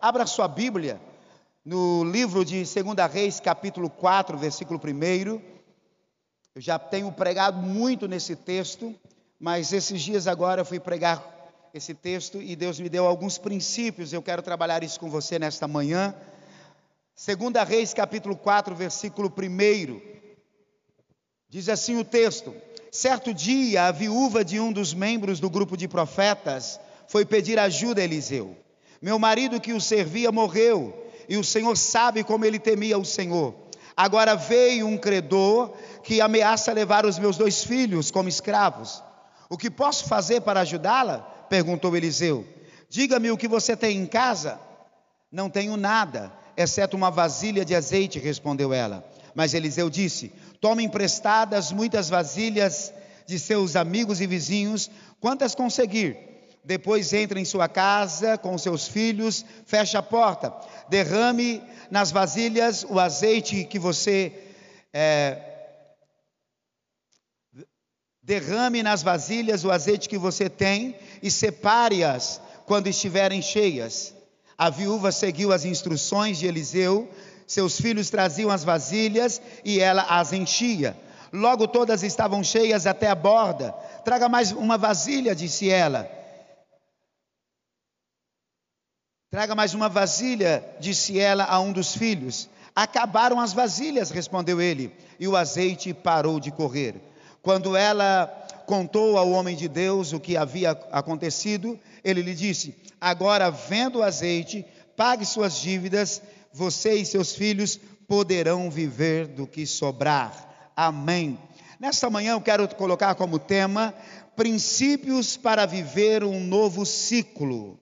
Abra sua Bíblia no livro de 2 Reis, capítulo 4, versículo 1. Eu já tenho pregado muito nesse texto, mas esses dias agora eu fui pregar esse texto e Deus me deu alguns princípios. Eu quero trabalhar isso com você nesta manhã. 2 Reis, capítulo 4, versículo 1. Diz assim o texto: Certo dia, a viúva de um dos membros do grupo de profetas foi pedir ajuda a Eliseu. Meu marido que o servia morreu, e o Senhor sabe como ele temia o Senhor. Agora veio um credor que ameaça levar os meus dois filhos como escravos. O que posso fazer para ajudá-la? perguntou Eliseu. Diga-me o que você tem em casa. Não tenho nada, exceto uma vasilha de azeite, respondeu ela. Mas Eliseu disse: Tome emprestadas muitas vasilhas de seus amigos e vizinhos, quantas conseguir. Depois entre em sua casa com seus filhos, feche a porta, derrame nas vasilhas o azeite que você é, derrame nas vasilhas o azeite que você tem e separe-as quando estiverem cheias. A viúva seguiu as instruções de Eliseu, seus filhos traziam as vasilhas e ela as enchia. Logo todas estavam cheias até a borda. Traga mais uma vasilha, disse ela. Traga mais uma vasilha, disse ela a um dos filhos. Acabaram as vasilhas, respondeu ele, e o azeite parou de correr. Quando ela contou ao homem de Deus o que havia acontecido, ele lhe disse: Agora, vendo o azeite, pague suas dívidas você e seus filhos poderão viver do que sobrar. Amém. Nesta manhã eu quero colocar como tema princípios para viver um novo ciclo.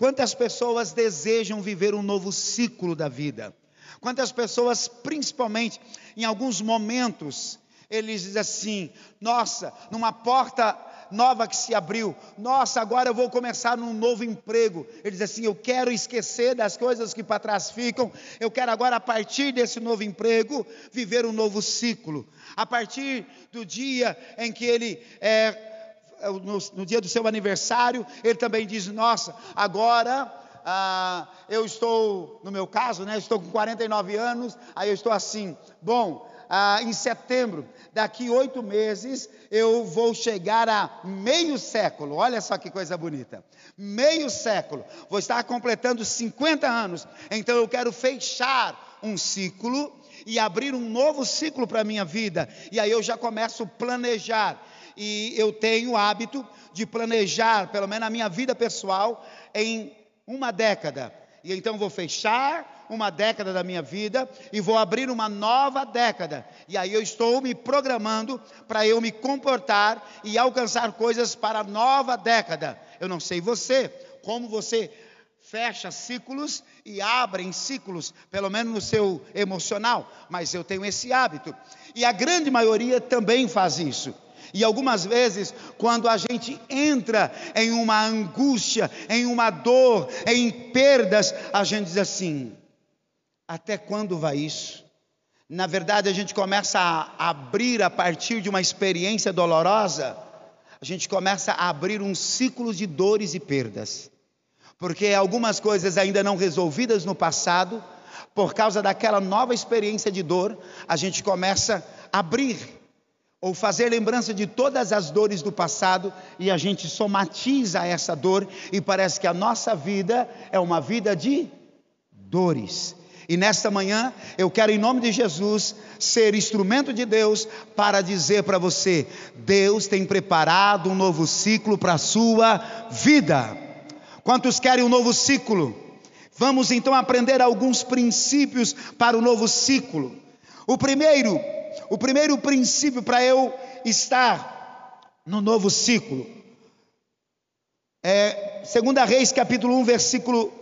Quantas pessoas desejam viver um novo ciclo da vida? Quantas pessoas, principalmente em alguns momentos, eles dizem assim: nossa, numa porta nova que se abriu. Nossa, agora eu vou começar num novo emprego. Ele diz assim: Eu quero esquecer das coisas que para trás ficam. Eu quero agora, a partir desse novo emprego, viver um novo ciclo. A partir do dia em que ele é, no, no dia do seu aniversário, ele também diz: Nossa, agora. Ah, eu estou, no meu caso, né, estou com 49 anos, aí eu estou assim, bom, ah, em setembro, daqui oito meses, eu vou chegar a meio século. Olha só que coisa bonita. Meio século. Vou estar completando 50 anos. Então eu quero fechar um ciclo e abrir um novo ciclo para a minha vida. E aí eu já começo a planejar. E eu tenho o hábito de planejar, pelo menos a minha vida pessoal, em uma década. E então vou fechar uma década da minha vida e vou abrir uma nova década. E aí eu estou me programando para eu me comportar e alcançar coisas para a nova década. Eu não sei você, como você fecha ciclos e abre ciclos, pelo menos no seu emocional, mas eu tenho esse hábito. E a grande maioria também faz isso. E algumas vezes, quando a gente entra em uma angústia, em uma dor, em perdas, a gente diz assim: até quando vai isso? Na verdade, a gente começa a abrir a partir de uma experiência dolorosa, a gente começa a abrir um ciclo de dores e perdas. Porque algumas coisas ainda não resolvidas no passado, por causa daquela nova experiência de dor, a gente começa a abrir ou fazer lembrança de todas as dores do passado e a gente somatiza essa dor e parece que a nossa vida é uma vida de dores. E nesta manhã eu quero, em nome de Jesus, ser instrumento de Deus para dizer para você: Deus tem preparado um novo ciclo para a sua vida. Quantos querem um novo ciclo? Vamos então aprender alguns princípios para o novo ciclo. O primeiro, o primeiro princípio para eu estar no novo ciclo é 2 Reis capítulo 1, versículo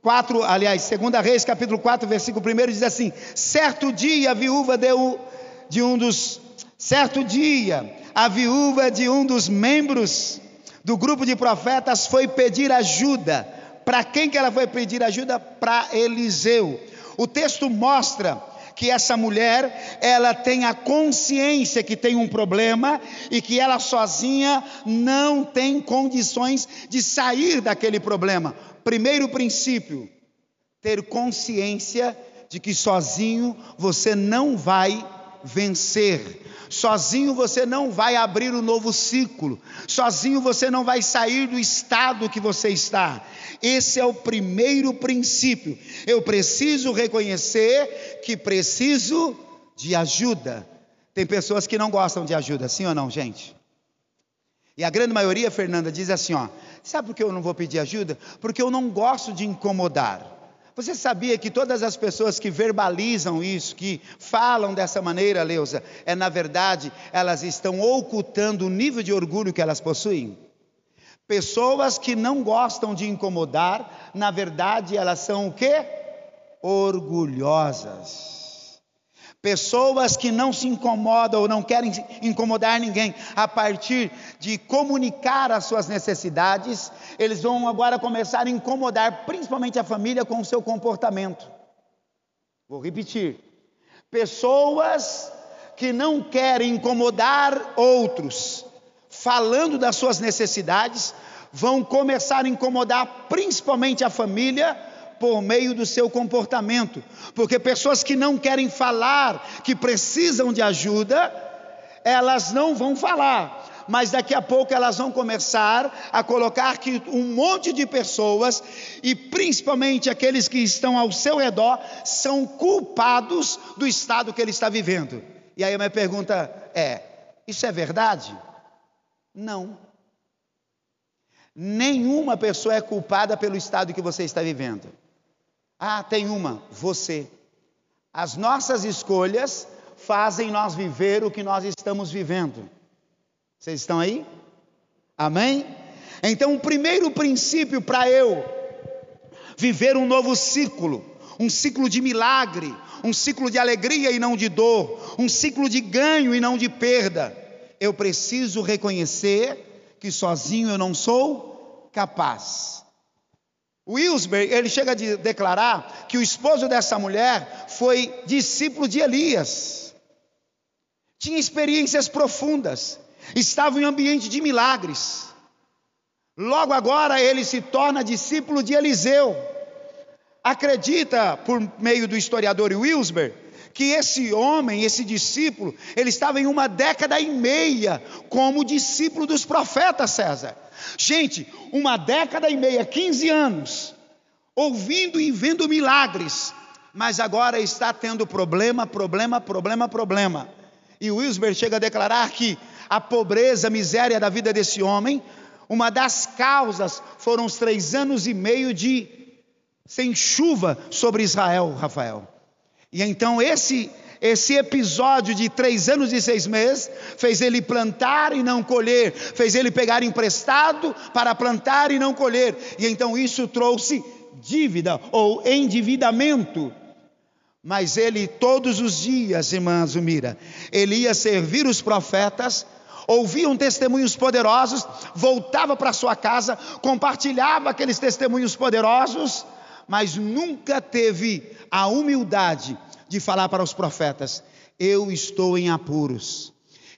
4, aliás, 2 Reis, capítulo 4, versículo 1 diz assim: Certo dia a viúva deu de um dos certo dia a viúva de um dos membros do grupo de profetas foi pedir ajuda. Para quem que ela foi pedir ajuda? Para Eliseu. O texto mostra que essa mulher, ela tem a consciência que tem um problema e que ela sozinha não tem condições de sair daquele problema. Primeiro princípio: ter consciência de que sozinho você não vai vencer. Sozinho você não vai abrir um novo ciclo. Sozinho você não vai sair do estado que você está. Esse é o primeiro princípio. Eu preciso reconhecer que preciso de ajuda. Tem pessoas que não gostam de ajuda, sim ou não, gente? E a grande maioria, Fernanda, diz assim: ó, sabe por que eu não vou pedir ajuda? Porque eu não gosto de incomodar. Você sabia que todas as pessoas que verbalizam isso, que falam dessa maneira, Leusa, é na verdade, elas estão ocultando o nível de orgulho que elas possuem? Pessoas que não gostam de incomodar, na verdade, elas são o quê? Orgulhosas. Pessoas que não se incomodam ou não querem incomodar ninguém, a partir de comunicar as suas necessidades, eles vão agora começar a incomodar principalmente a família com o seu comportamento. Vou repetir: pessoas que não querem incomodar outros, falando das suas necessidades, vão começar a incomodar principalmente a família por meio do seu comportamento, porque pessoas que não querem falar, que precisam de ajuda, elas não vão falar, mas daqui a pouco elas vão começar a colocar que um monte de pessoas, e principalmente aqueles que estão ao seu redor, são culpados do estado que ele está vivendo. E aí a minha pergunta é: isso é verdade? Não. Nenhuma pessoa é culpada pelo estado que você está vivendo. Ah, tem uma, você. As nossas escolhas fazem nós viver o que nós estamos vivendo. Vocês estão aí? Amém? Então, o primeiro princípio para eu viver um novo ciclo, um ciclo de milagre, um ciclo de alegria e não de dor, um ciclo de ganho e não de perda, eu preciso reconhecer que sozinho eu não sou capaz. Wilsberg, ele chega a declarar que o esposo dessa mulher foi discípulo de Elias. Tinha experiências profundas, estava em um ambiente de milagres. Logo agora ele se torna discípulo de Eliseu. Acredita, por meio do historiador Wilsberg, que esse homem, esse discípulo, ele estava em uma década e meia como discípulo dos profetas César. Gente, uma década e meia, 15 anos, ouvindo e vendo milagres, mas agora está tendo problema, problema, problema, problema. E Wilsberg chega a declarar que a pobreza, a miséria da vida desse homem, uma das causas foram os três anos e meio de sem chuva sobre Israel, Rafael. E então esse esse episódio de três anos e seis meses fez ele plantar e não colher, fez ele pegar emprestado para plantar e não colher, e então isso trouxe dívida ou endividamento. Mas ele, todos os dias, irmã Zumira, ele ia servir os profetas, ouvia um testemunhos poderosos, voltava para sua casa, compartilhava aqueles testemunhos poderosos, mas nunca teve a humildade de falar para os profetas: Eu estou em apuros,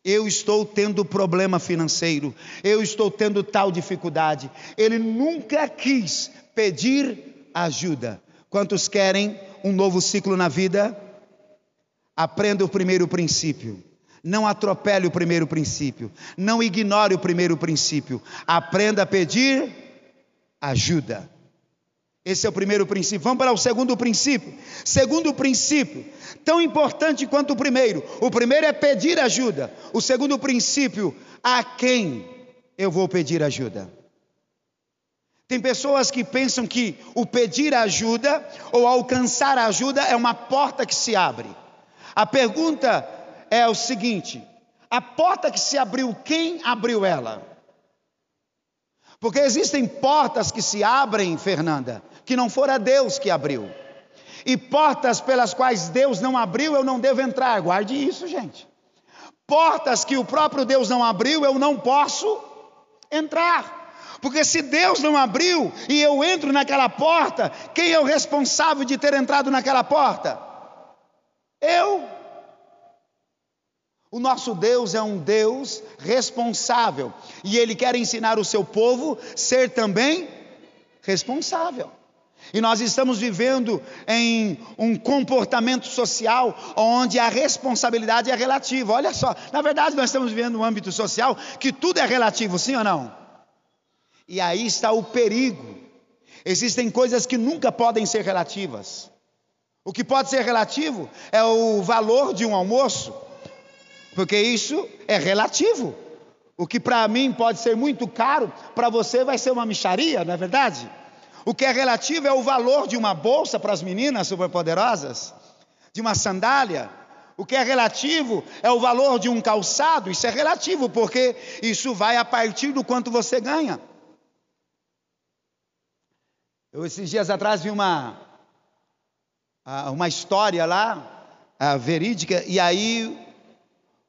eu estou tendo problema financeiro, eu estou tendo tal dificuldade. Ele nunca quis pedir ajuda. Quantos querem um novo ciclo na vida? Aprenda o primeiro princípio. Não atropele o primeiro princípio. Não ignore o primeiro princípio. Aprenda a pedir ajuda. Esse é o primeiro princípio. Vamos para o segundo princípio. Segundo princípio, tão importante quanto o primeiro. O primeiro é pedir ajuda. O segundo princípio, a quem eu vou pedir ajuda? Tem pessoas que pensam que o pedir ajuda ou alcançar ajuda é uma porta que se abre. A pergunta é o seguinte: a porta que se abriu, quem abriu ela? Porque existem portas que se abrem, Fernanda, que não fora Deus que abriu. E portas pelas quais Deus não abriu, eu não devo entrar. Guarde isso, gente. Portas que o próprio Deus não abriu, eu não posso entrar. Porque se Deus não abriu e eu entro naquela porta, quem é o responsável de ter entrado naquela porta? Eu. O nosso Deus é um Deus responsável e ele quer ensinar o seu povo ser também responsável. E nós estamos vivendo em um comportamento social onde a responsabilidade é relativa. Olha só, na verdade nós estamos vivendo um âmbito social que tudo é relativo, sim ou não? E aí está o perigo. Existem coisas que nunca podem ser relativas. O que pode ser relativo é o valor de um almoço, porque isso é relativo. O que para mim pode ser muito caro, para você vai ser uma micharia, não é verdade? O que é relativo é o valor de uma bolsa para as meninas superpoderosas, de uma sandália. O que é relativo é o valor de um calçado, isso é relativo, porque isso vai a partir do quanto você ganha. Eu, esses dias atrás, vi uma, uma história lá, verídica, e aí,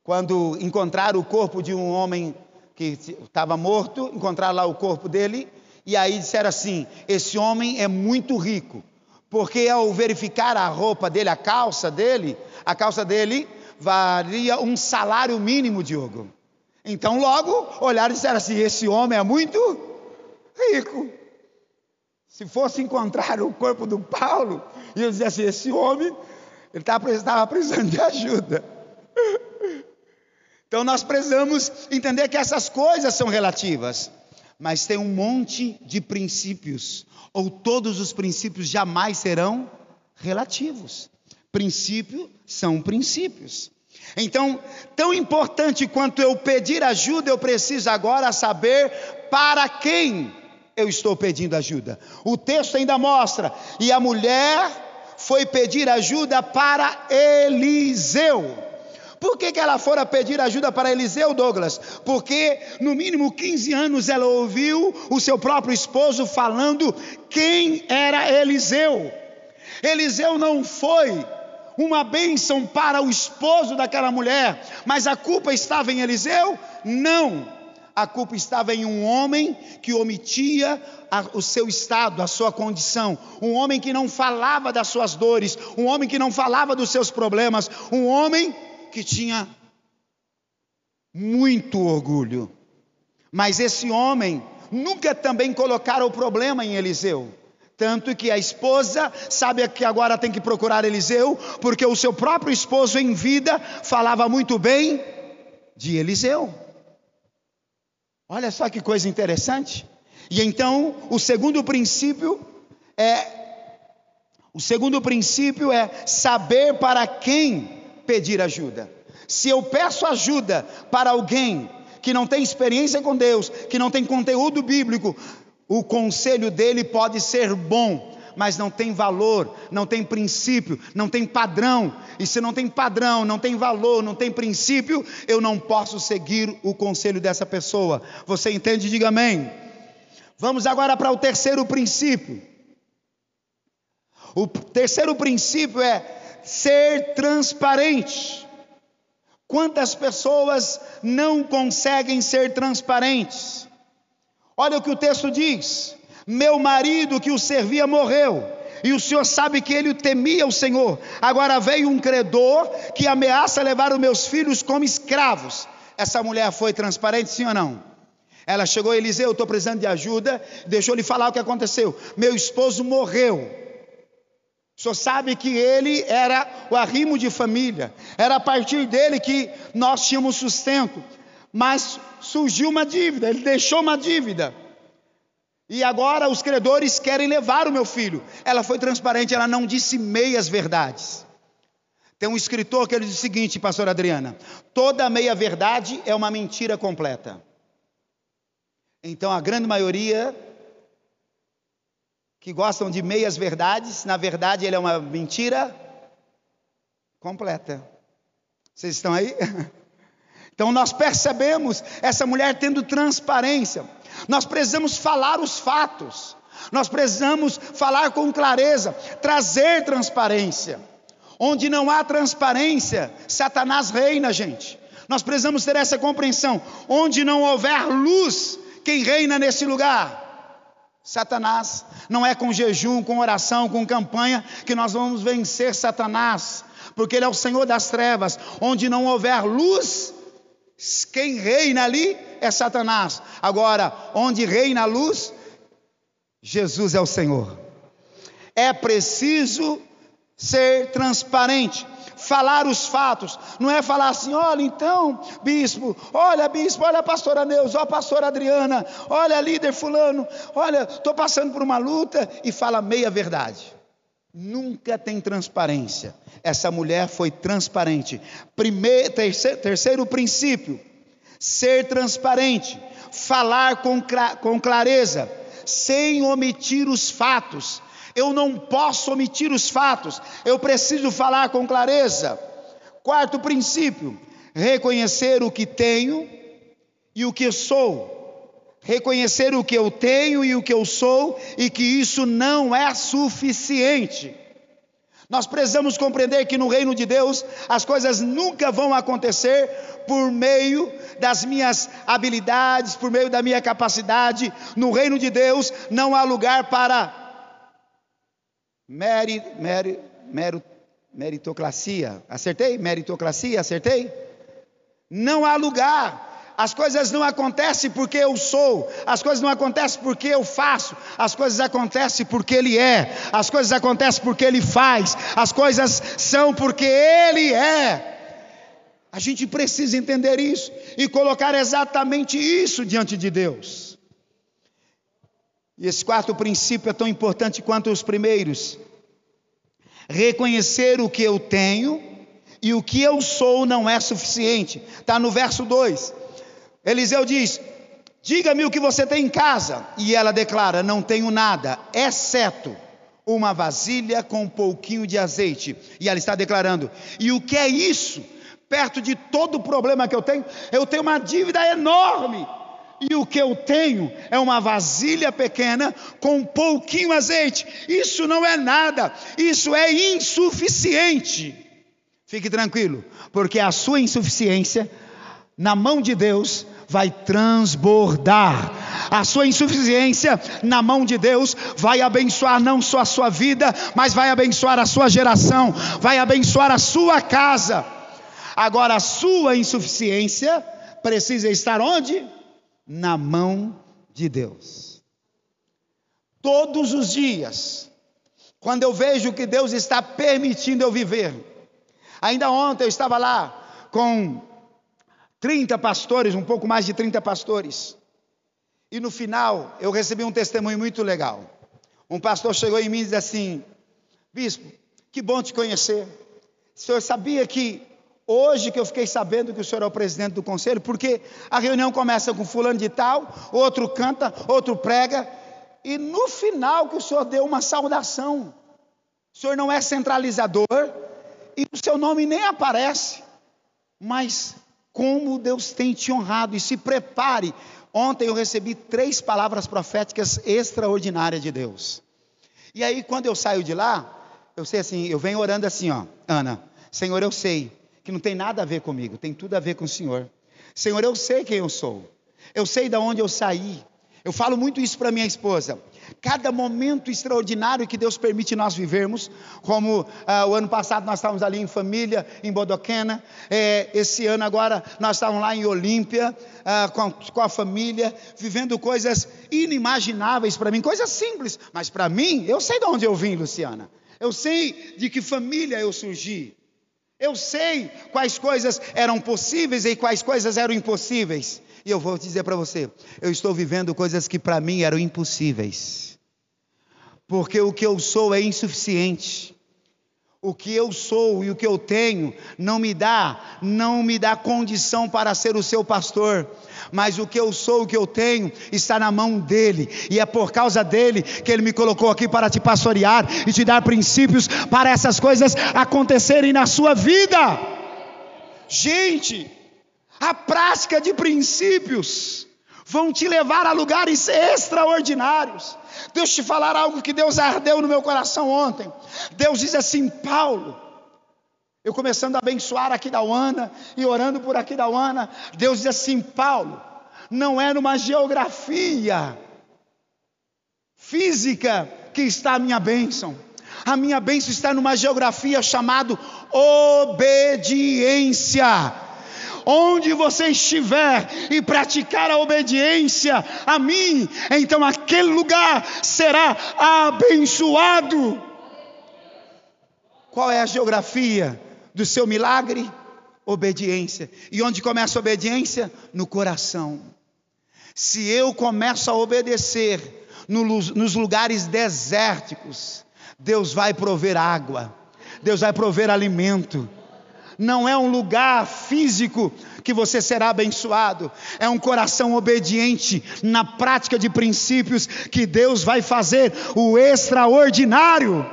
quando encontraram o corpo de um homem que estava morto, encontraram lá o corpo dele, e aí disseram assim: esse homem é muito rico, porque ao verificar a roupa dele, a calça dele, a calça dele valia um salário mínimo, Diogo. Então, logo olharam e disseram assim: esse homem é muito rico. Se fosse encontrar o corpo do Paulo, ia dizer assim: esse homem ele estava precisando de ajuda. Então nós precisamos entender que essas coisas são relativas mas tem um monte de princípios, ou todos os princípios jamais serão relativos. Princípio são princípios. Então, tão importante quanto eu pedir ajuda, eu preciso agora saber para quem eu estou pedindo ajuda. O texto ainda mostra: e a mulher foi pedir ajuda para Eliseu. Por que, que ela fora pedir ajuda para Eliseu, Douglas? Porque no mínimo 15 anos ela ouviu o seu próprio esposo falando quem era Eliseu. Eliseu não foi uma bênção para o esposo daquela mulher, mas a culpa estava em Eliseu? Não. A culpa estava em um homem que omitia a, o seu estado, a sua condição, um homem que não falava das suas dores, um homem que não falava dos seus problemas, um homem que tinha muito orgulho. Mas esse homem nunca também colocaram o problema em Eliseu. Tanto que a esposa sabe que agora tem que procurar Eliseu, porque o seu próprio esposo em vida falava muito bem de Eliseu. Olha só que coisa interessante. E então, o segundo princípio é o segundo princípio é saber para quem pedir ajuda. Se eu peço ajuda para alguém que não tem experiência com Deus, que não tem conteúdo bíblico, o conselho dele pode ser bom, mas não tem valor, não tem princípio, não tem padrão. E se não tem padrão, não tem valor, não tem princípio, eu não posso seguir o conselho dessa pessoa. Você entende? Diga amém. Vamos agora para o terceiro princípio. O terceiro princípio é ser transparente. Quantas pessoas não conseguem ser transparentes? Olha o que o texto diz: Meu marido que o servia morreu, e o senhor sabe que ele temia o Senhor. Agora veio um credor que ameaça levar os meus filhos como escravos. Essa mulher foi transparente, sim ou não? Ela chegou a Eliseu, eu estou precisando de ajuda, deixou ele falar o que aconteceu. Meu esposo morreu. Senhor sabe que ele era o arrimo de família, era a partir dele que nós tínhamos sustento, mas surgiu uma dívida, ele deixou uma dívida. E agora os credores querem levar o meu filho. Ela foi transparente, ela não disse meias verdades. Tem um escritor que ele diz o seguinte, pastor Adriana: toda meia verdade é uma mentira completa. Então a grande maioria que gostam de meias verdades, na verdade ele é uma mentira completa. Vocês estão aí? Então nós percebemos essa mulher tendo transparência. Nós precisamos falar os fatos. Nós precisamos falar com clareza, trazer transparência. Onde não há transparência, Satanás reina, gente. Nós precisamos ter essa compreensão. Onde não houver luz, quem reina nesse lugar? Satanás. Não é com jejum, com oração, com campanha que nós vamos vencer Satanás, porque ele é o Senhor das trevas. Onde não houver luz, quem reina ali é Satanás. Agora, onde reina a luz, Jesus é o Senhor. É preciso ser transparente falar os fatos, não é falar assim, olha então, bispo, olha bispo, olha pastora Neuza, olha pastora Adriana, olha líder fulano, olha, estou passando por uma luta e fala meia verdade. Nunca tem transparência. Essa mulher foi transparente. Primeiro, terceiro, terceiro princípio, ser transparente, falar com, com clareza, sem omitir os fatos. Eu não posso omitir os fatos, eu preciso falar com clareza. Quarto princípio: reconhecer o que tenho e o que sou. Reconhecer o que eu tenho e o que eu sou, e que isso não é suficiente. Nós precisamos compreender que no reino de Deus as coisas nunca vão acontecer por meio das minhas habilidades, por meio da minha capacidade. No reino de Deus não há lugar para Meri, meri, meri, meritocracia. Acertei? Meritocracia, acertei? Não há lugar. As coisas não acontecem porque eu sou, as coisas não acontecem porque eu faço, as coisas acontecem porque Ele é, as coisas acontecem porque Ele faz, as coisas são porque Ele é. A gente precisa entender isso e colocar exatamente isso diante de Deus. E esse quarto princípio é tão importante quanto os primeiros. Reconhecer o que eu tenho e o que eu sou não é suficiente. Está no verso 2. Eliseu diz: Diga-me o que você tem em casa. E ela declara: Não tenho nada, exceto uma vasilha com um pouquinho de azeite. E ela está declarando: E o que é isso? Perto de todo o problema que eu tenho, eu tenho uma dívida enorme e o que eu tenho é uma vasilha pequena com um pouquinho azeite. Isso não é nada, isso é insuficiente. Fique tranquilo, porque a sua insuficiência, na mão de Deus, vai transbordar. A sua insuficiência na mão de Deus vai abençoar não só a sua vida, mas vai abençoar a sua geração, vai abençoar a sua casa. Agora, a sua insuficiência precisa estar onde? Na mão de Deus. Todos os dias, quando eu vejo que Deus está permitindo eu viver, ainda ontem eu estava lá com 30 pastores, um pouco mais de 30 pastores, e no final eu recebi um testemunho muito legal. Um pastor chegou em mim e disse assim: Bispo, que bom te conhecer. O senhor sabia que Hoje que eu fiquei sabendo que o senhor é o presidente do conselho, porque a reunião começa com fulano de tal, outro canta, outro prega, e no final que o senhor deu uma saudação. O senhor não é centralizador e o seu nome nem aparece. Mas como Deus tem te honrado e se prepare. Ontem eu recebi três palavras proféticas extraordinárias de Deus. E aí quando eu saio de lá, eu sei assim, eu venho orando assim, ó, Ana, Senhor, eu sei que não tem nada a ver comigo, tem tudo a ver com o Senhor. Senhor, eu sei quem eu sou, eu sei de onde eu saí. Eu falo muito isso para minha esposa. Cada momento extraordinário que Deus permite nós vivermos, como ah, o ano passado nós estávamos ali em família, em Bodoquena, é, esse ano agora nós estávamos lá em Olímpia, ah, com, com, a família, vivendo coisas inimagináveis para mim, coisas simples, mas para mim, eu sei de onde eu vim, Luciana. Eu sei de que família eu surgi. Eu sei quais coisas eram possíveis e quais coisas eram impossíveis. E eu vou dizer para você: eu estou vivendo coisas que para mim eram impossíveis. Porque o que eu sou é insuficiente. O que eu sou e o que eu tenho não me dá, não me dá condição para ser o seu pastor mas o que eu sou, o que eu tenho, está na mão dele, e é por causa dele que ele me colocou aqui para te pastorear e te dar princípios para essas coisas acontecerem na sua vida. Gente, a prática de princípios vão te levar a lugares extraordinários. Deus te falar algo que Deus ardeu no meu coração ontem. Deus diz assim, Paulo, eu começando a abençoar aqui da Uana e orando por aqui da Uana, Deus diz assim: Paulo, não é numa geografia física que está a minha bênção. A minha bênção está numa geografia chamada obediência. onde você estiver e praticar a obediência a mim, então aquele lugar será abençoado. Qual é a geografia do seu milagre? Obediência. E onde começa a obediência? No coração. Se eu começo a obedecer nos lugares desérticos, Deus vai prover água, Deus vai prover alimento. Não é um lugar físico que você será abençoado, é um coração obediente na prática de princípios que Deus vai fazer o extraordinário.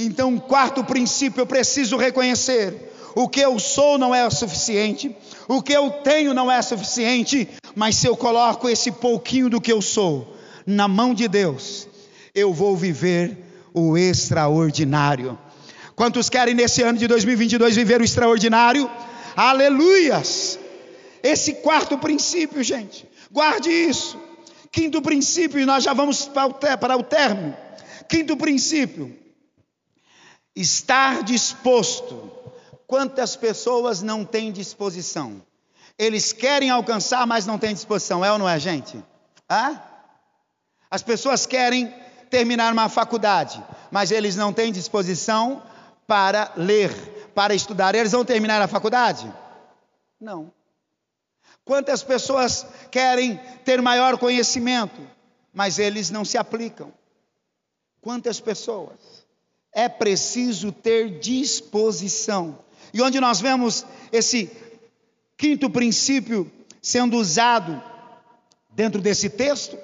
Então, quarto princípio, eu preciso reconhecer: o que eu sou não é o suficiente, o que eu tenho não é suficiente, mas se eu coloco esse pouquinho do que eu sou na mão de Deus, eu vou viver o extraordinário. Quantos querem nesse ano de 2022 viver o extraordinário? Aleluias! Esse quarto princípio, gente, guarde isso. Quinto princípio, e nós já vamos para o término. Quinto princípio, Estar disposto. Quantas pessoas não têm disposição? Eles querem alcançar, mas não têm disposição. É ou não é, gente? Hã? As pessoas querem terminar uma faculdade, mas eles não têm disposição para ler, para estudar. Eles vão terminar a faculdade? Não. Quantas pessoas querem ter maior conhecimento, mas eles não se aplicam? Quantas pessoas? É preciso ter disposição. E onde nós vemos esse quinto princípio sendo usado dentro desse texto?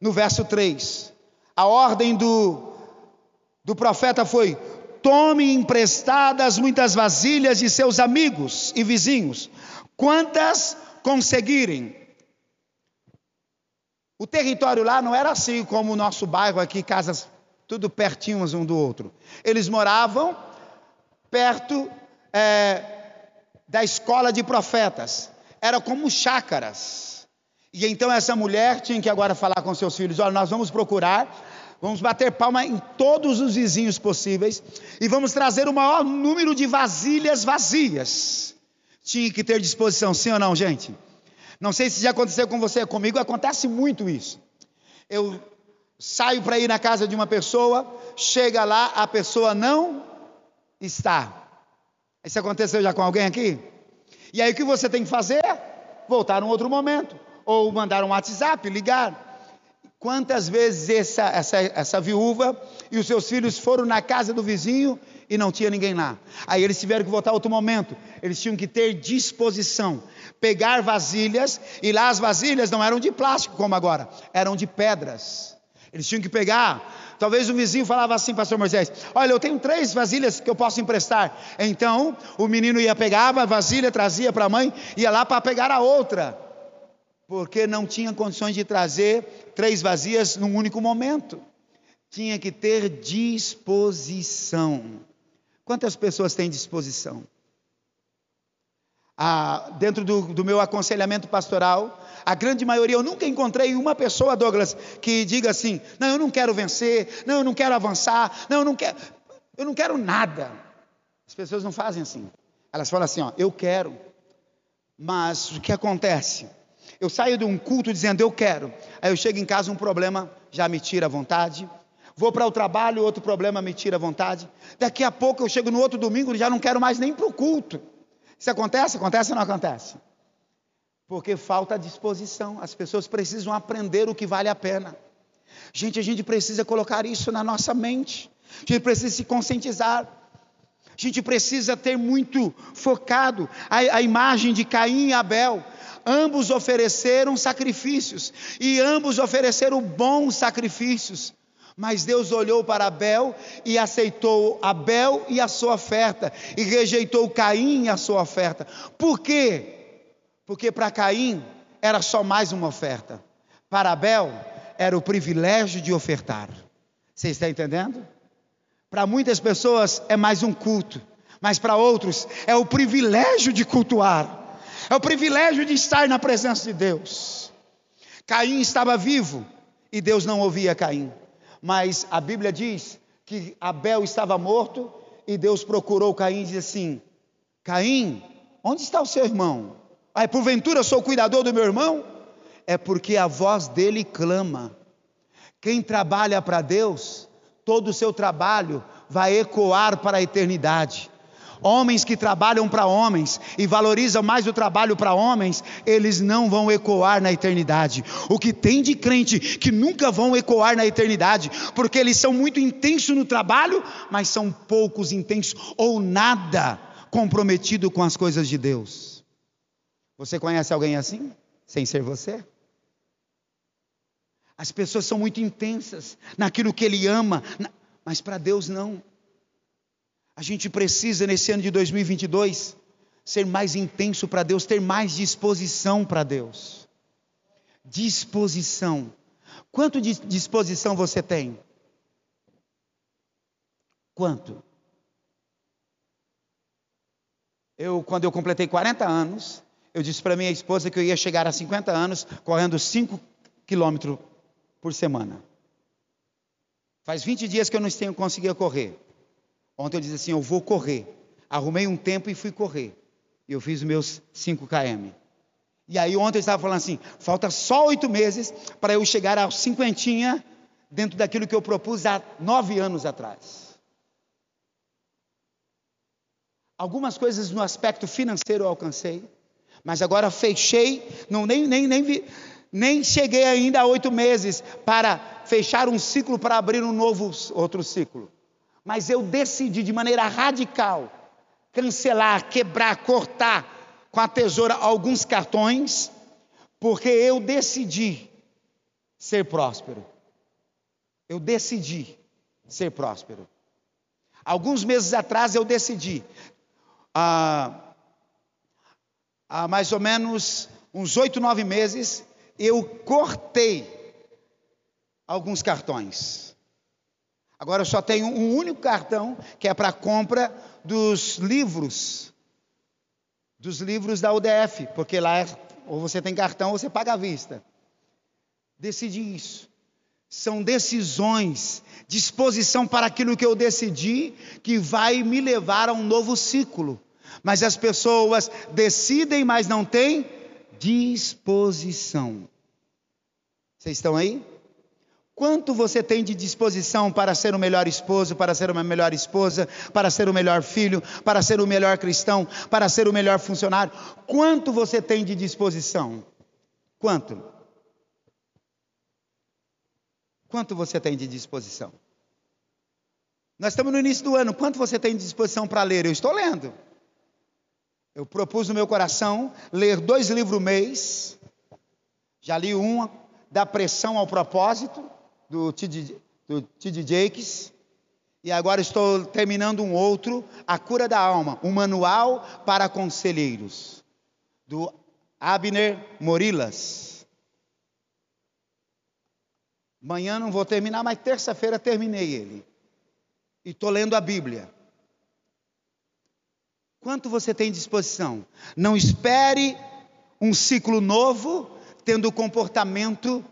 No verso 3. A ordem do, do profeta foi: tome emprestadas muitas vasilhas de seus amigos e vizinhos, quantas conseguirem. O território lá não era assim como o nosso bairro aqui, casas tudo pertinhos um do outro. Eles moravam perto é, da escola de profetas, era como chácaras. E então essa mulher tinha que agora falar com seus filhos: olha, nós vamos procurar, vamos bater palma em todos os vizinhos possíveis e vamos trazer o maior número de vasilhas vazias. Tinha que ter disposição, sim ou não, gente? Não sei se já aconteceu com você, comigo acontece muito isso. Eu saio para ir na casa de uma pessoa, chega lá, a pessoa não está. Isso aconteceu já com alguém aqui? E aí o que você tem que fazer? Voltar um outro momento, ou mandar um WhatsApp, ligar. Quantas vezes essa, essa, essa viúva e os seus filhos foram na casa do vizinho e não tinha ninguém lá? Aí eles tiveram que voltar outro momento. Eles tinham que ter disposição, pegar vasilhas, e lá as vasilhas não eram de plástico como agora, eram de pedras. Eles tinham que pegar. Talvez o vizinho falava assim, pastor Moisés: Olha, eu tenho três vasilhas que eu posso emprestar. Então o menino ia pegar a vasilha, trazia para a mãe, ia lá para pegar a outra, porque não tinha condições de trazer três vazias num único momento. Tinha que ter disposição. Quantas pessoas têm disposição? Ah, dentro do, do meu aconselhamento pastoral, a grande maioria, eu nunca encontrei uma pessoa, Douglas, que diga assim: não, eu não quero vencer, não, eu não quero avançar, não, eu não quero, eu não quero nada. As pessoas não fazem assim. Elas falam assim: ó, eu quero. Mas o que acontece? Eu saio de um culto dizendo eu quero, aí eu chego em casa, um problema já me tira a vontade. Vou para o trabalho, outro problema me tira a vontade. Daqui a pouco eu chego no outro domingo e já não quero mais nem para o culto. Isso acontece? Acontece ou não acontece? Porque falta disposição. As pessoas precisam aprender o que vale a pena. Gente, a gente precisa colocar isso na nossa mente. A gente precisa se conscientizar. A gente precisa ter muito focado a, a imagem de Caim e Abel. Ambos ofereceram sacrifícios e ambos ofereceram bons sacrifícios. Mas Deus olhou para Abel e aceitou Abel e a sua oferta, e rejeitou Caim e a sua oferta. Por quê? Porque para Caim era só mais uma oferta. Para Abel era o privilégio de ofertar. Você está entendendo? Para muitas pessoas é mais um culto, mas para outros é o privilégio de cultuar. É o privilégio de estar na presença de Deus. Caim estava vivo e Deus não ouvia Caim. Mas a Bíblia diz que Abel estava morto e Deus procurou Caim e disse assim: Caim, Onde está o seu irmão? Ai, porventura eu sou o cuidador do meu irmão? É porque a voz dele clama. Quem trabalha para Deus, todo o seu trabalho vai ecoar para a eternidade. Homens que trabalham para homens e valorizam mais o trabalho para homens, eles não vão ecoar na eternidade. O que tem de crente que nunca vão ecoar na eternidade, porque eles são muito intensos no trabalho, mas são poucos intensos ou nada comprometido com as coisas de Deus. Você conhece alguém assim? Sem ser você? As pessoas são muito intensas naquilo que ele ama, mas para Deus não. A gente precisa, nesse ano de 2022, ser mais intenso para Deus, ter mais disposição para Deus. Disposição. Quanto de disposição você tem? Quanto? Eu, quando eu completei 40 anos, eu disse para minha esposa que eu ia chegar a 50 anos correndo 5 quilômetros por semana. Faz 20 dias que eu não tenho conseguido correr. Ontem eu disse assim: eu vou correr. Arrumei um tempo e fui correr. Eu fiz os meus 5 km. E aí ontem eu estava falando assim: falta só oito meses para eu chegar aos cinquentinha dentro daquilo que eu propus há nove anos atrás. Algumas coisas no aspecto financeiro eu alcancei, mas agora fechei, não nem nem nem nem cheguei ainda a oito meses para fechar um ciclo para abrir um novo outro ciclo mas eu decidi de maneira radical cancelar, quebrar, cortar com a tesoura alguns cartões, porque eu decidi ser próspero. Eu decidi ser próspero. Alguns meses atrás eu decidi, há, há mais ou menos uns oito, nove meses, eu cortei alguns cartões. Agora eu só tenho um único cartão que é para compra dos livros, dos livros da UDF, porque lá é, ou você tem cartão ou você paga à vista. Decidi isso. São decisões, disposição para aquilo que eu decidi, que vai me levar a um novo ciclo. Mas as pessoas decidem, mas não têm disposição. Vocês estão aí? Quanto você tem de disposição para ser o melhor esposo, para ser uma melhor esposa, para ser o melhor filho, para ser o melhor cristão, para ser o melhor funcionário? Quanto você tem de disposição? Quanto? Quanto você tem de disposição? Nós estamos no início do ano, quanto você tem de disposição para ler? Eu estou lendo. Eu propus no meu coração ler dois livros mês. Já li um, da pressão ao propósito do T.D. Jakes. E agora estou terminando um outro, A Cura da Alma, um manual para conselheiros, do Abner Morilas. Amanhã não vou terminar, mas terça-feira terminei ele. E estou lendo a Bíblia. Quanto você tem disposição? Não espere um ciclo novo tendo o comportamento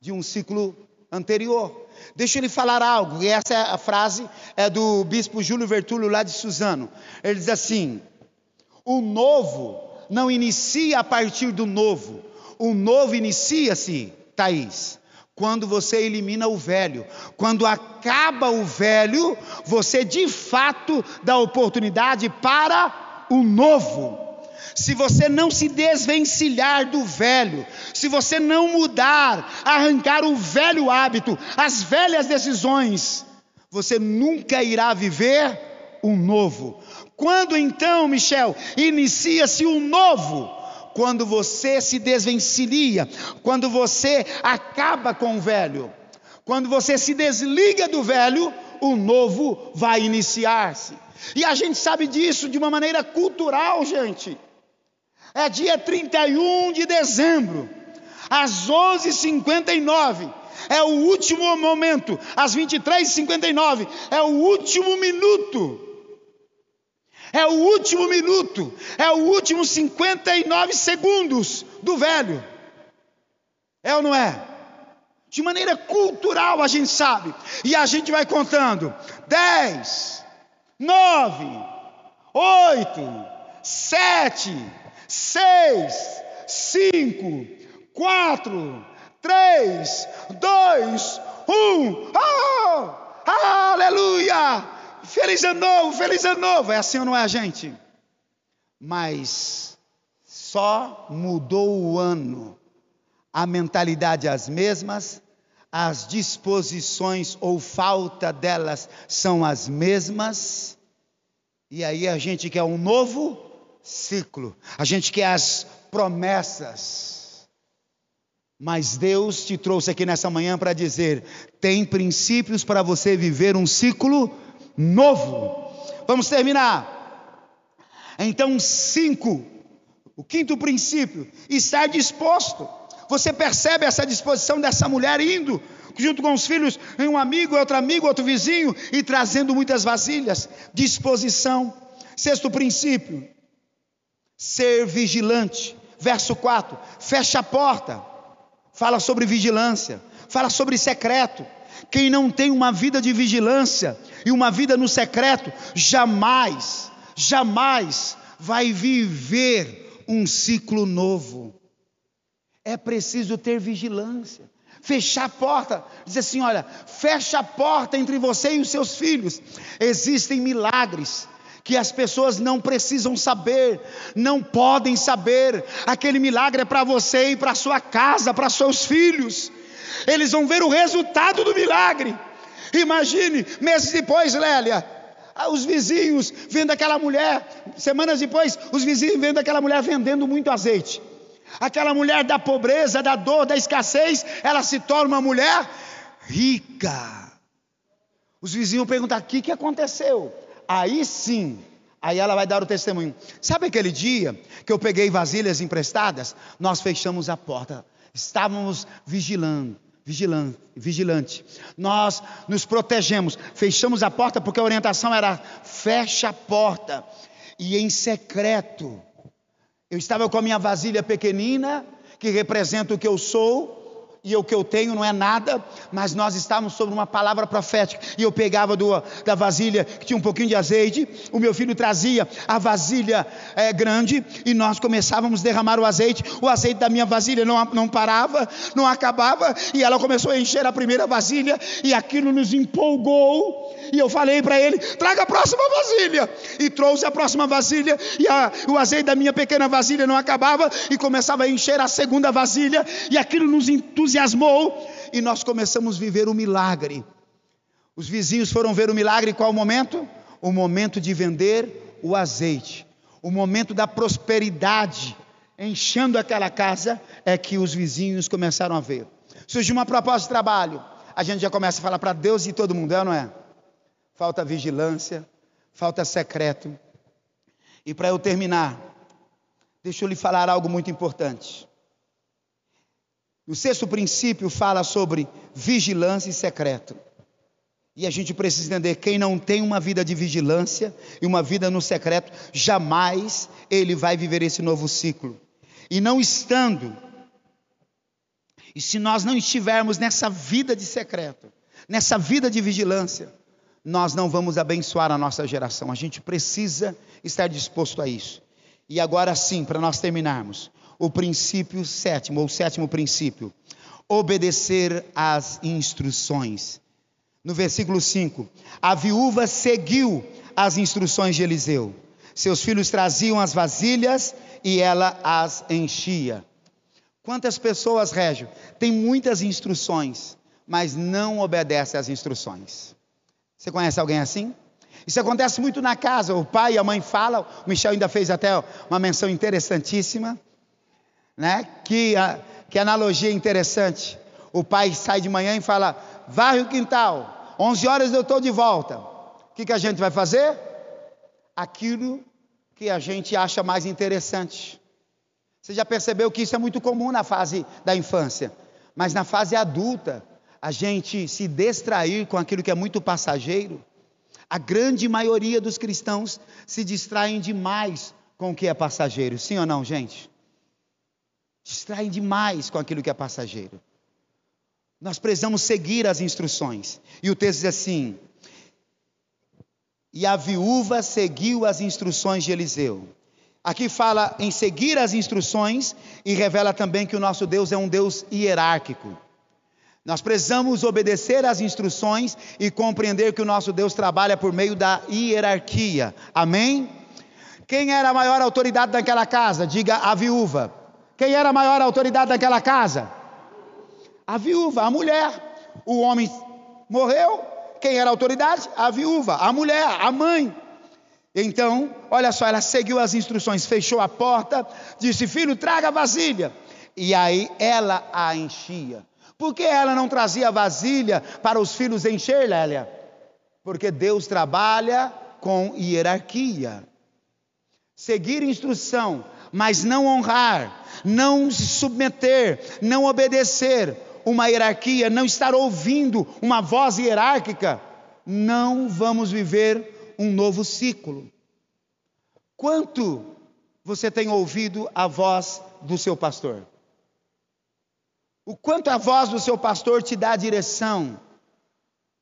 de um ciclo anterior. Deixa ele falar algo, e essa é a frase é do bispo Júlio Vertúlio, lá de Suzano. Ele diz assim: O novo não inicia a partir do novo, o novo inicia-se, Thaís, quando você elimina o velho. Quando acaba o velho, você de fato dá oportunidade para o novo se você não se desvencilhar do velho, se você não mudar, arrancar o velho hábito, as velhas decisões, você nunca irá viver o novo. Quando então, Michel, inicia-se o novo? Quando você se desvencilia, quando você acaba com o velho, quando você se desliga do velho, o novo vai iniciar-se. E a gente sabe disso de uma maneira cultural, gente. É dia 31 de dezembro, às 11h59. É o último momento, às 23h59. É o último minuto é o último minuto, é o último 59 segundos do velho. É ou não é? De maneira cultural a gente sabe. E a gente vai contando: 10, 9, 8, 7, 6, 5, 4, 3, Feliz ano novo, feliz ano novo. É assim ou não é, gente? Mas só mudou o ano. A mentalidade é as mesmas, as disposições ou falta delas são as mesmas. E aí a gente quer um novo ciclo. A gente quer as promessas. Mas Deus te trouxe aqui nessa manhã para dizer: tem princípios para você viver um ciclo novo. Vamos terminar. Então, cinco, o quinto princípio, estar disposto. Você percebe essa disposição dessa mulher indo junto com os filhos em um amigo, outro amigo, outro vizinho e trazendo muitas vasilhas. Disposição. Sexto princípio, ser vigilante. Verso 4: fecha a porta. Fala sobre vigilância, fala sobre secreto. Quem não tem uma vida de vigilância e uma vida no secreto, jamais, jamais vai viver um ciclo novo. É preciso ter vigilância, fechar a porta, dizer assim: olha, fecha a porta entre você e os seus filhos. Existem milagres que as pessoas não precisam saber, não podem saber. Aquele milagre é para você e para sua casa, para seus filhos eles vão ver o resultado do milagre. Imagine, meses depois, Lélia, ah, os vizinhos vendo aquela mulher, semanas depois, os vizinhos vendo aquela mulher vendendo muito azeite. Aquela mulher da pobreza, da dor, da escassez, ela se torna uma mulher rica. Os vizinhos perguntam: o que, que aconteceu? Aí sim, aí ela vai dar o testemunho. Sabe aquele dia que eu peguei vasilhas emprestadas? Nós fechamos a porta, estávamos vigilando vigilante. Nós nos protegemos, fechamos a porta porque a orientação era fecha a porta e em secreto. Eu estava com a minha vasilha pequenina, que representa o que eu sou, e o que eu tenho não é nada, mas nós estávamos sobre uma palavra profética, e eu pegava do, da vasilha que tinha um pouquinho de azeite, o meu filho trazia a vasilha é, grande, e nós começávamos a derramar o azeite, o azeite da minha vasilha não, não parava, não acabava, e ela começou a encher a primeira vasilha, e aquilo nos empolgou, e eu falei para ele: traga a próxima vasilha. E trouxe a próxima vasilha. E a, o azeite da minha pequena vasilha não acabava. E começava a encher a segunda vasilha. E aquilo nos entusiasmou. E nós começamos a viver o milagre. Os vizinhos foram ver o milagre. Qual o momento? O momento de vender o azeite. O momento da prosperidade. Enchendo aquela casa. É que os vizinhos começaram a ver. Surgiu uma proposta de trabalho. A gente já começa a falar para Deus e todo mundo, é ou não é? Falta vigilância, falta secreto. E para eu terminar, deixa eu lhe falar algo muito importante. O sexto princípio fala sobre vigilância e secreto. E a gente precisa entender: quem não tem uma vida de vigilância e uma vida no secreto, jamais ele vai viver esse novo ciclo. E não estando, e se nós não estivermos nessa vida de secreto, nessa vida de vigilância, nós não vamos abençoar a nossa geração. A gente precisa estar disposto a isso. E agora sim, para nós terminarmos, o princípio sétimo, ou sétimo princípio, obedecer às instruções. No versículo 5, a viúva seguiu as instruções de Eliseu. Seus filhos traziam as vasilhas e ela as enchia. Quantas pessoas, Régio, têm muitas instruções, mas não obedecem às instruções? Você conhece alguém assim? Isso acontece muito na casa. O pai e a mãe falam. O Michel ainda fez até uma menção interessantíssima, né? Que, que analogia interessante. O pai sai de manhã e fala: varre o quintal. 11 horas eu estou de volta. O que, que a gente vai fazer? Aquilo que a gente acha mais interessante. Você já percebeu que isso é muito comum na fase da infância, mas na fase adulta a gente se distrair com aquilo que é muito passageiro, a grande maioria dos cristãos se distraem demais com o que é passageiro. Sim ou não, gente? Distraem demais com aquilo que é passageiro. Nós precisamos seguir as instruções. E o texto diz assim: E a viúva seguiu as instruções de Eliseu. Aqui fala em seguir as instruções e revela também que o nosso Deus é um Deus hierárquico. Nós precisamos obedecer às instruções e compreender que o nosso Deus trabalha por meio da hierarquia. Amém? Quem era a maior autoridade daquela casa? Diga a viúva. Quem era a maior autoridade daquela casa? A viúva, a mulher. O homem morreu. Quem era a autoridade? A viúva, a mulher, a mãe. Então, olha só, ela seguiu as instruções, fechou a porta, disse: Filho, traga a vasilha. E aí ela a enchia. Por que ela não trazia vasilha para os filhos encher, Lélia? Porque Deus trabalha com hierarquia. Seguir instrução, mas não honrar, não se submeter, não obedecer uma hierarquia, não estar ouvindo uma voz hierárquica, não vamos viver um novo ciclo. Quanto você tem ouvido a voz do seu pastor? O quanto a voz do seu pastor te dá direção,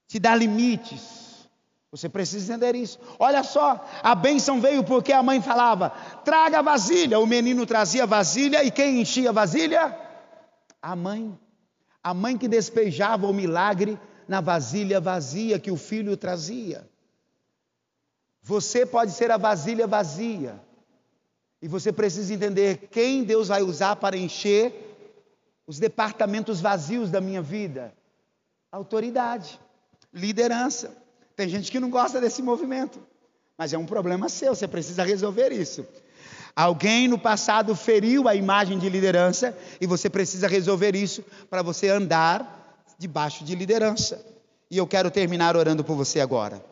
te dá limites. Você precisa entender isso. Olha só, a bênção veio porque a mãe falava: traga vasilha. O menino trazia vasilha e quem enchia a vasilha? A mãe. A mãe que despejava o milagre na vasilha vazia que o filho trazia. Você pode ser a vasilha vazia. E você precisa entender quem Deus vai usar para encher os departamentos vazios da minha vida? Autoridade, liderança. Tem gente que não gosta desse movimento, mas é um problema seu, você precisa resolver isso. Alguém no passado feriu a imagem de liderança e você precisa resolver isso para você andar debaixo de liderança. E eu quero terminar orando por você agora.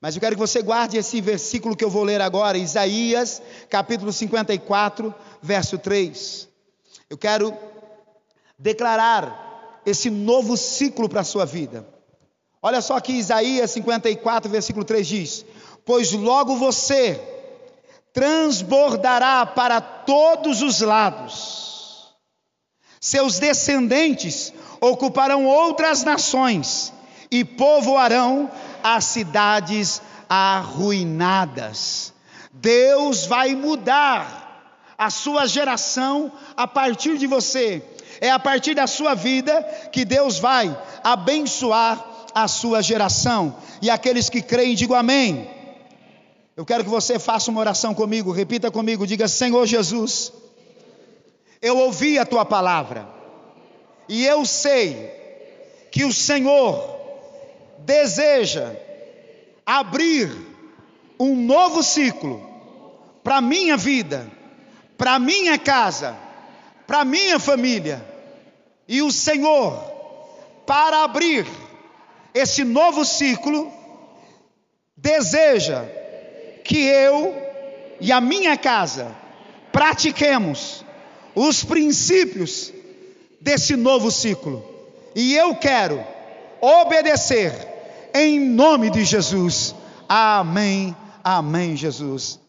Mas eu quero que você guarde esse versículo que eu vou ler agora, Isaías, capítulo 54, verso 3. Eu quero declarar esse novo ciclo para a sua vida. Olha só que Isaías 54, versículo 3 diz: Pois logo você transbordará para todos os lados, seus descendentes ocuparão outras nações e povoarão as cidades arruinadas. Deus vai mudar a sua geração a partir de você é a partir da sua vida que Deus vai abençoar a sua geração. E aqueles que creem, digam amém. Eu quero que você faça uma oração comigo, repita comigo, diga: Senhor Jesus, eu ouvi a tua palavra, e eu sei que o Senhor deseja abrir um novo ciclo para minha vida, para minha casa, para minha família e o Senhor, para abrir esse novo ciclo, deseja que eu e a minha casa pratiquemos os princípios desse novo ciclo. E eu quero obedecer em nome de Jesus. Amém. Amém, Jesus.